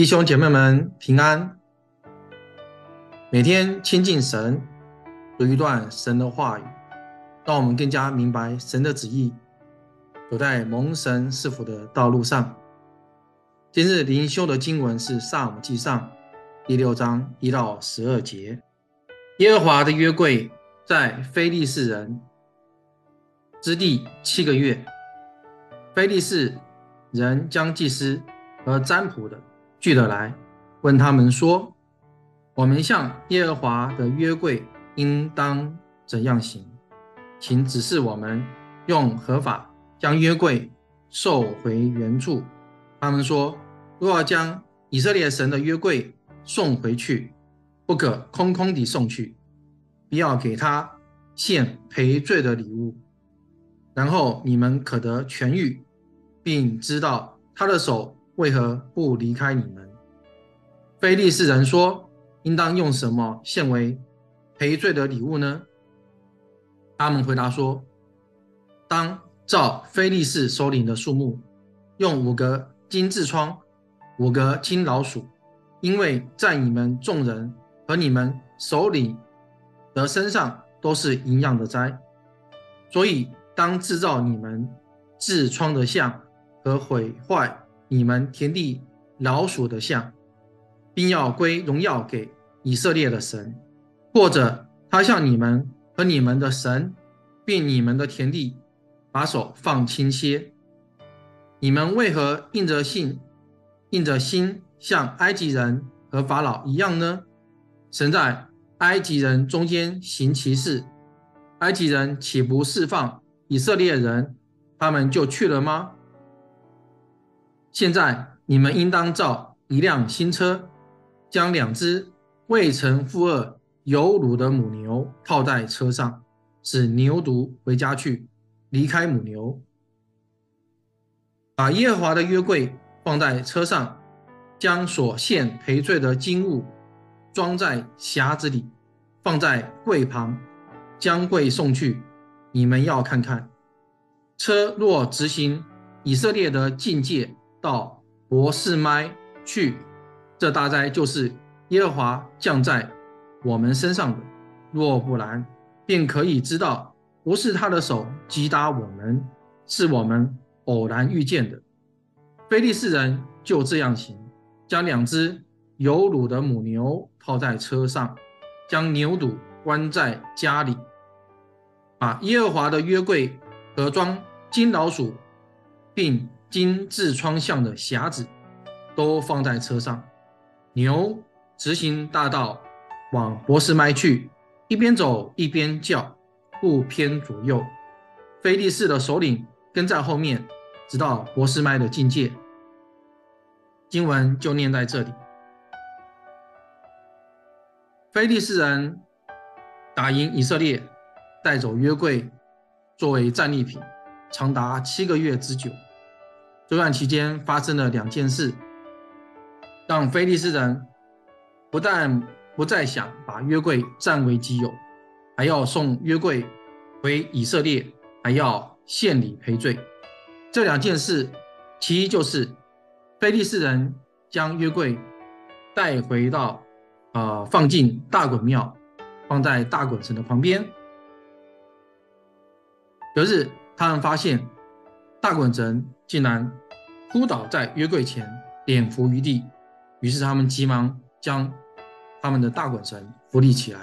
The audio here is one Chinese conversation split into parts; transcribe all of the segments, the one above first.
弟兄姐妹们平安，每天亲近神，读一段神的话语，让我们更加明白神的旨意，走在蒙神赐福的道路上。今日灵修的经文是《撒母记上》第六章一到十二节。耶和华的约柜在非利士人之地七个月，非利士人将祭司和占卜的。聚的来，问他们说：“我们向耶和华的约柜应当怎样行？请指示我们，用何法将约柜收回原处。”他们说：“若要将以色列神的约柜送回去，不可空空地送去，必要给他献赔罪的礼物。然后你们可得痊愈，并知道他的手。”为何不离开你们？非利士人说：“应当用什么献为赔罪的礼物呢？”他们回答说：“当照非利士首领的数目，用五个金痔疮，五个金老鼠，因为在你们众人和你们首领的身上都是一样的灾，所以当制造你们痔疮的像和毁坏。”你们田地老鼠的像，并要归荣耀给以色列的神，或者他向你们和你们的神，并你们的田地，把手放轻些。你们为何硬着性，硬着心，像埃及人和法老一样呢？神在埃及人中间行奇事，埃及人岂不释放以色列人，他们就去了吗？现在你们应当造一辆新车，将两只未曾负轭有乳的母牛套在车上，使牛犊回家去，离开母牛。把耶和华的约柜放在车上，将所献赔罪的金物装在匣子里，放在柜旁，将柜送去。你们要看看，车若直行以色列的境界。到博士麦去，这大灾就是耶和华降在我们身上的。若不然，便可以知道不是他的手击打我们，是我们偶然遇见的。非利士人就这样行，将两只有乳的母牛套在车上，将牛犊关在家里，把耶和华的约柜和装金老鼠，并。金痔疮像的匣子都放在车上，牛直行大道往博斯麦去，一边走一边叫，不偏左右。菲利士的首领跟在后面，直到博斯麦的境界。经文就念在这里。菲利士人打赢以色列，带走约柜作为战利品，长达七个月之久。这段期间发生了两件事，让非利士人不但不再想把约柜占为己有，还要送约柜回以色列，还要献礼赔罪。这两件事，其一就是非利士人将约柜带回到呃放进大衮庙，放在大衮神的旁边。隔日，他们发现大衮神竟然扑倒在约柜前，脸伏于地。于是他们急忙将他们的大衮神扶立起来。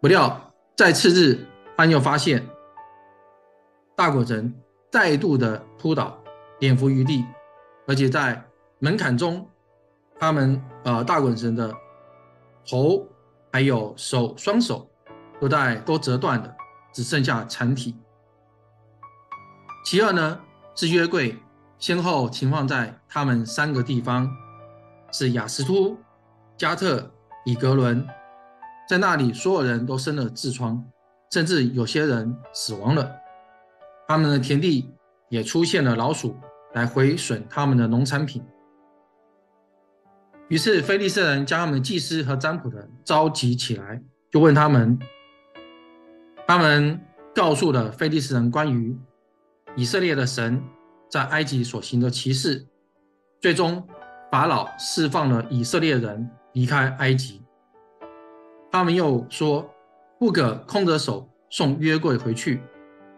不料在次日，他们又发现大衮神再度的扑倒，脸伏于地，而且在门槛中，他们呃大衮神的头还有手双手都在都折断了，只剩下残体。其二呢，是约柜。先后停放在他们三个地方，是雅斯突、加特、以格伦，在那里所有人都生了痔疮，甚至有些人死亡了。他们的田地也出现了老鼠来毁损他们的农产品。于是非利士人将他们的祭司和占卜的召集起来，就问他们，他们告诉了非利士人关于以色列的神。在埃及所行的奇事，最终法老释放了以色列人离开埃及。他们又说，不可空着手送约柜回去，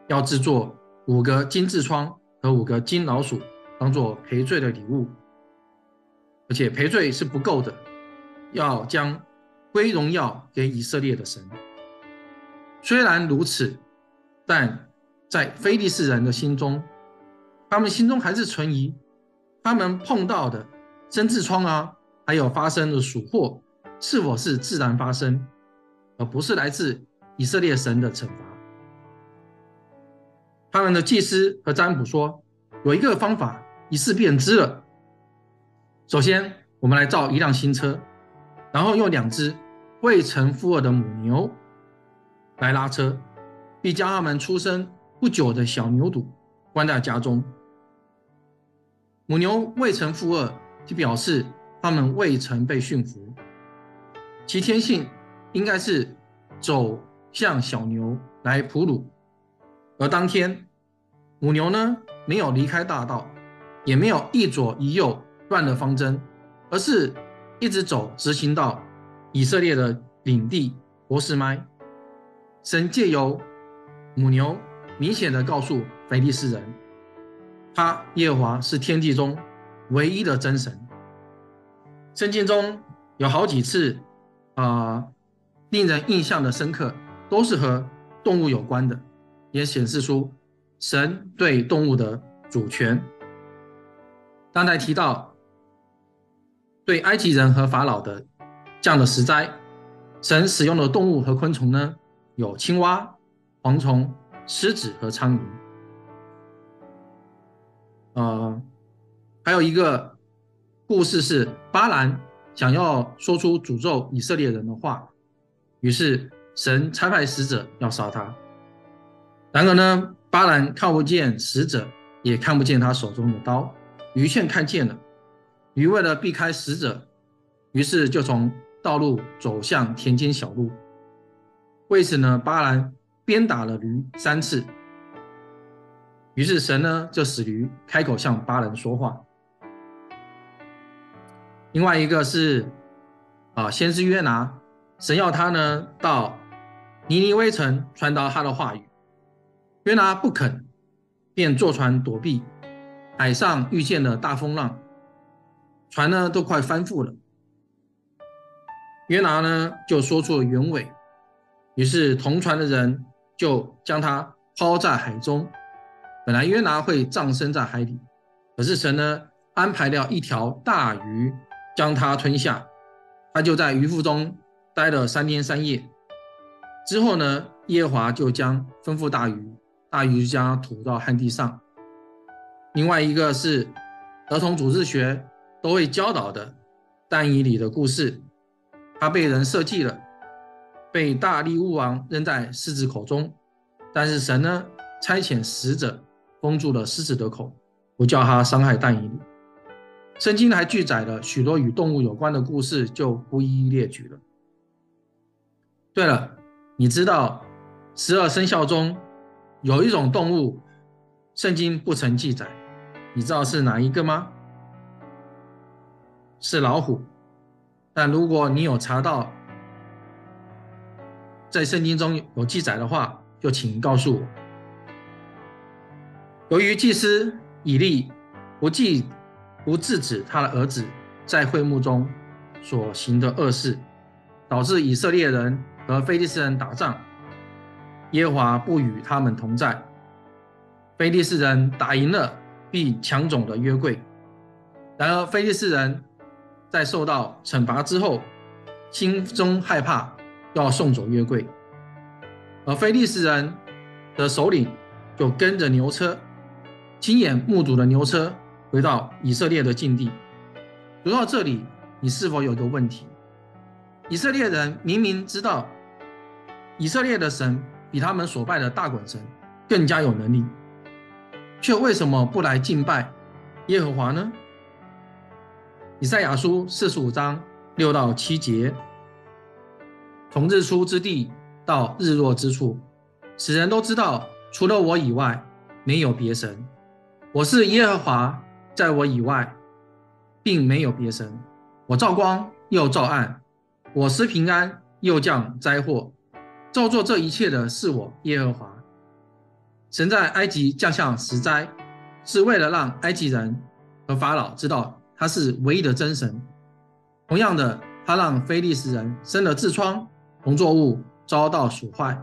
要制作五个金痔疮和五个金老鼠，当做赔罪的礼物。而且赔罪是不够的，要将归荣耀给以色列的神。虽然如此，但在非利士人的心中，他们心中还是存疑，他们碰到的生痔疮啊，还有发生的鼠祸。是否是自然发生，而不是来自以色列神的惩罚？他们的祭司和占卜说，有一个方法一试便知了。首先，我们来造一辆新车，然后用两只未曾负轭的母牛来拉车，并将他们出生不久的小牛犊关在家中。母牛未曾负轭，就表示它们未曾被驯服。其天性应该是走向小牛来哺乳，而当天母牛呢，没有离开大道，也没有一左一右乱了方针，而是一直走，直行到以色列的领地博斯麦。神借由母牛明显的告诉非利斯人，他耶和华是天地中唯一的真神。圣经中有好几次。啊、呃，令人印象的深刻，都是和动物有关的，也显示出神对动物的主权。刚才提到对埃及人和法老的降的十灾，神使用的动物和昆虫呢，有青蛙、蝗虫、狮子和苍蝇。呃，还有一个故事是巴兰。想要说出诅咒以色列人的话，于是神差派使者要杀他。然而呢，巴兰看不见使者，也看不见他手中的刀。鱼却看见了。鱼为了避开使者，于是就从道路走向田间小路。为此呢，巴兰鞭打了驴三次。于是神呢，就使驴开口向巴人说话。另外一个是，啊，先知约拿，神要他呢到尼尼微城传达他的话语，约拿不肯，便坐船躲避。海上遇见了大风浪，船呢都快翻覆了。约拿呢就说出了原委，于是同船的人就将他抛在海中。本来约拿会葬身在海底，可是神呢安排了一条大鱼。将他吞下，他就在鱼腹中待了三天三夜。之后呢，耶和华就将吩咐大鱼，大鱼就将吐到旱地上。另外一个是儿童主日学都会教导的但以理的故事，他被人设计了，被大力乌王扔在狮子口中，但是神呢差遣使者封住了狮子的口，不叫它伤害但以理。圣经还记载了许多与动物有关的故事，就不一一列举了。对了，你知道十二生肖中有一种动物，圣经不曾记载，你知道是哪一个吗？是老虎。但如果你有查到在圣经中有记载的话，就请告诉我。由于祭司以利不记。不制止他的儿子在会幕中所行的恶事，导致以色列人和非利士人打仗，耶和华不与他们同在。非利士人打赢了，并抢走了约柜。然而非利士人在受到惩罚之后，心中害怕，要送走约柜。而非利士人的首领就跟着牛车，亲眼目睹了牛车。回到以色列的境地，读到这里，你是否有个问题？以色列人明明知道以色列的神比他们所拜的大衮神更加有能力，却为什么不来敬拜耶和华呢？以赛亚书四十五章六到七节：从日出之地到日落之处，使人都知道，除了我以外，没有别神。我是耶和华。在我以外，并没有别神。我照光，又照暗；我施平安，又降灾祸。造作这一切的是我耶和华。神在埃及降下十灾，是为了让埃及人和法老知道他是唯一的真神。同样的，他让非利士人生了痔疮，农作物遭到损坏，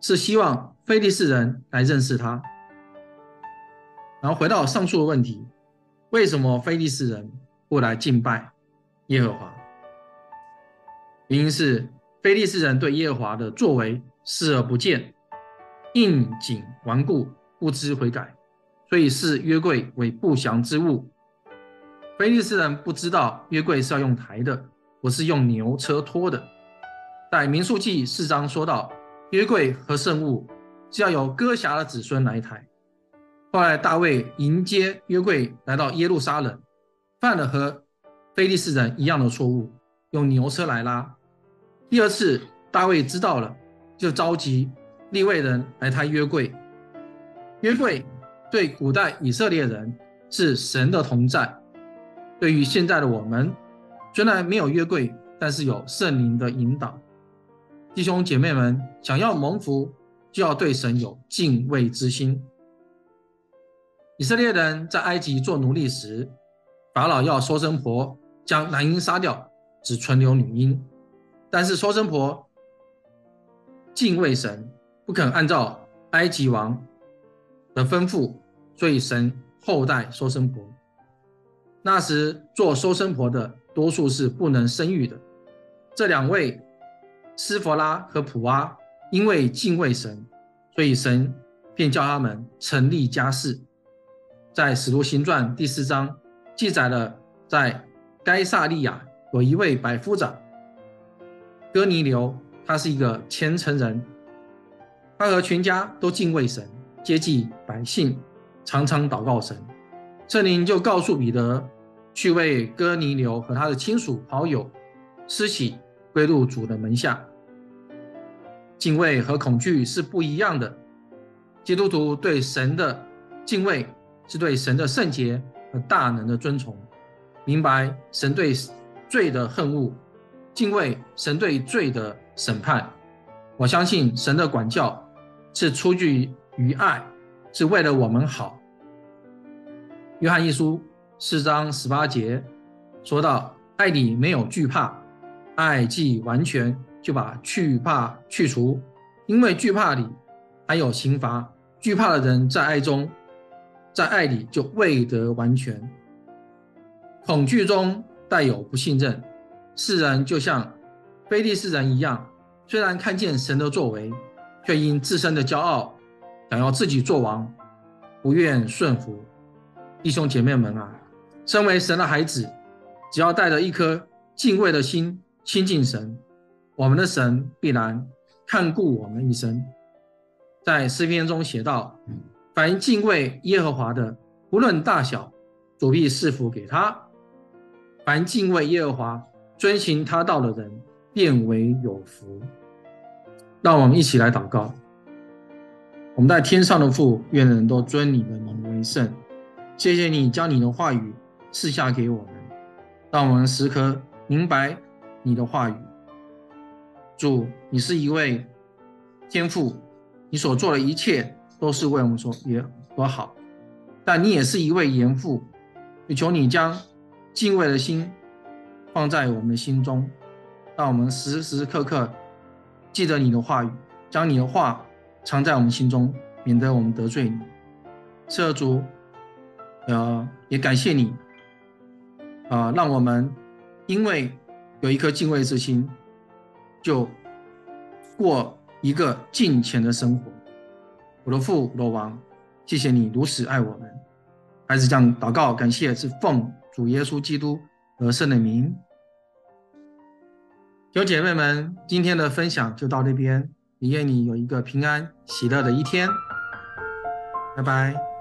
是希望非利士人来认识他。然后回到上述的问题，为什么非利士人不来敬拜耶和华？原因是非利士人对耶和华的作为视而不见，应景顽固，不知悔改，所以视约柜为不祥之物。非利士人不知道约柜是要用抬的，不是用牛车拖的。在民数记四章说到，约柜和圣物是要由哥辖的子孙来抬。后来，大卫迎接约柜来到耶路撒冷，犯了和非利士人一样的错误，用牛车来拉。第二次，大卫知道了，就召集利未人来抬约柜。约柜对古代以色列人是神的同在，对于现在的我们，虽然没有约柜，但是有圣灵的引导。弟兄姐妹们，想要蒙福，就要对神有敬畏之心。以色列人在埃及做奴隶时，法老要收生婆将男婴杀掉，只存留女婴。但是收生婆敬畏神，不肯按照埃及王的吩咐，所以神厚待收生婆。那时做收生婆的多数是不能生育的。这两位斯弗拉和普阿因为敬畏神，所以神便叫他们成立家室。在《使徒行传》第四章记载了，在该撒利亚有一位百夫长哥尼流，他是一个虔诚人，他和全家都敬畏神，接济百姓，常常祷告神。圣灵就告诉彼得，去为哥尼流和他的亲属好友施洗，归入主的门下。敬畏和恐惧是不一样的。基督徒对神的敬畏。是对神的圣洁和大能的尊崇，明白神对罪的恨恶，敬畏神对罪的审判。我相信神的管教是出于于爱，是为了我们好。约翰一书四章十八节说到：“爱里没有惧怕，爱既完全，就把惧怕去除，因为惧怕里还有刑罚。惧怕的人在爱中。”在爱里就未得完全，恐惧中带有不信任。世人就像非利士人一样，虽然看见神的作为，却因自身的骄傲，想要自己做王，不愿顺服。弟兄姐妹们啊，身为神的孩子，只要带着一颗敬畏的心亲近神，我们的神必然看顾我们一生。在诗篇中写道。凡敬畏耶和华的，不论大小，主必赐福给他；凡敬畏耶和华、遵行他道的人，便为有福。让我们一起来祷告。我们在天上的父，愿人都尊你的名为圣。谢谢你将你的话语赐下给我们，让我们时刻明白你的话语。主，你是一位天父，你所做的一切。都是为我们说也多好，但你也是一位严父，求你将敬畏的心放在我们的心中，让我们时时刻刻记得你的话语，将你的话藏在我们心中，免得我们得罪你。赐主，呃，也感谢你，啊、让我们因为有一颗敬畏之心，就过一个敬虔的生活。我的父，我的王，谢谢你如此爱我们。孩子这样祷告，感谢是奉主耶稣基督而生的名。有姐妹们，今天的分享就到这边，也愿你有一个平安喜乐的一天。拜拜。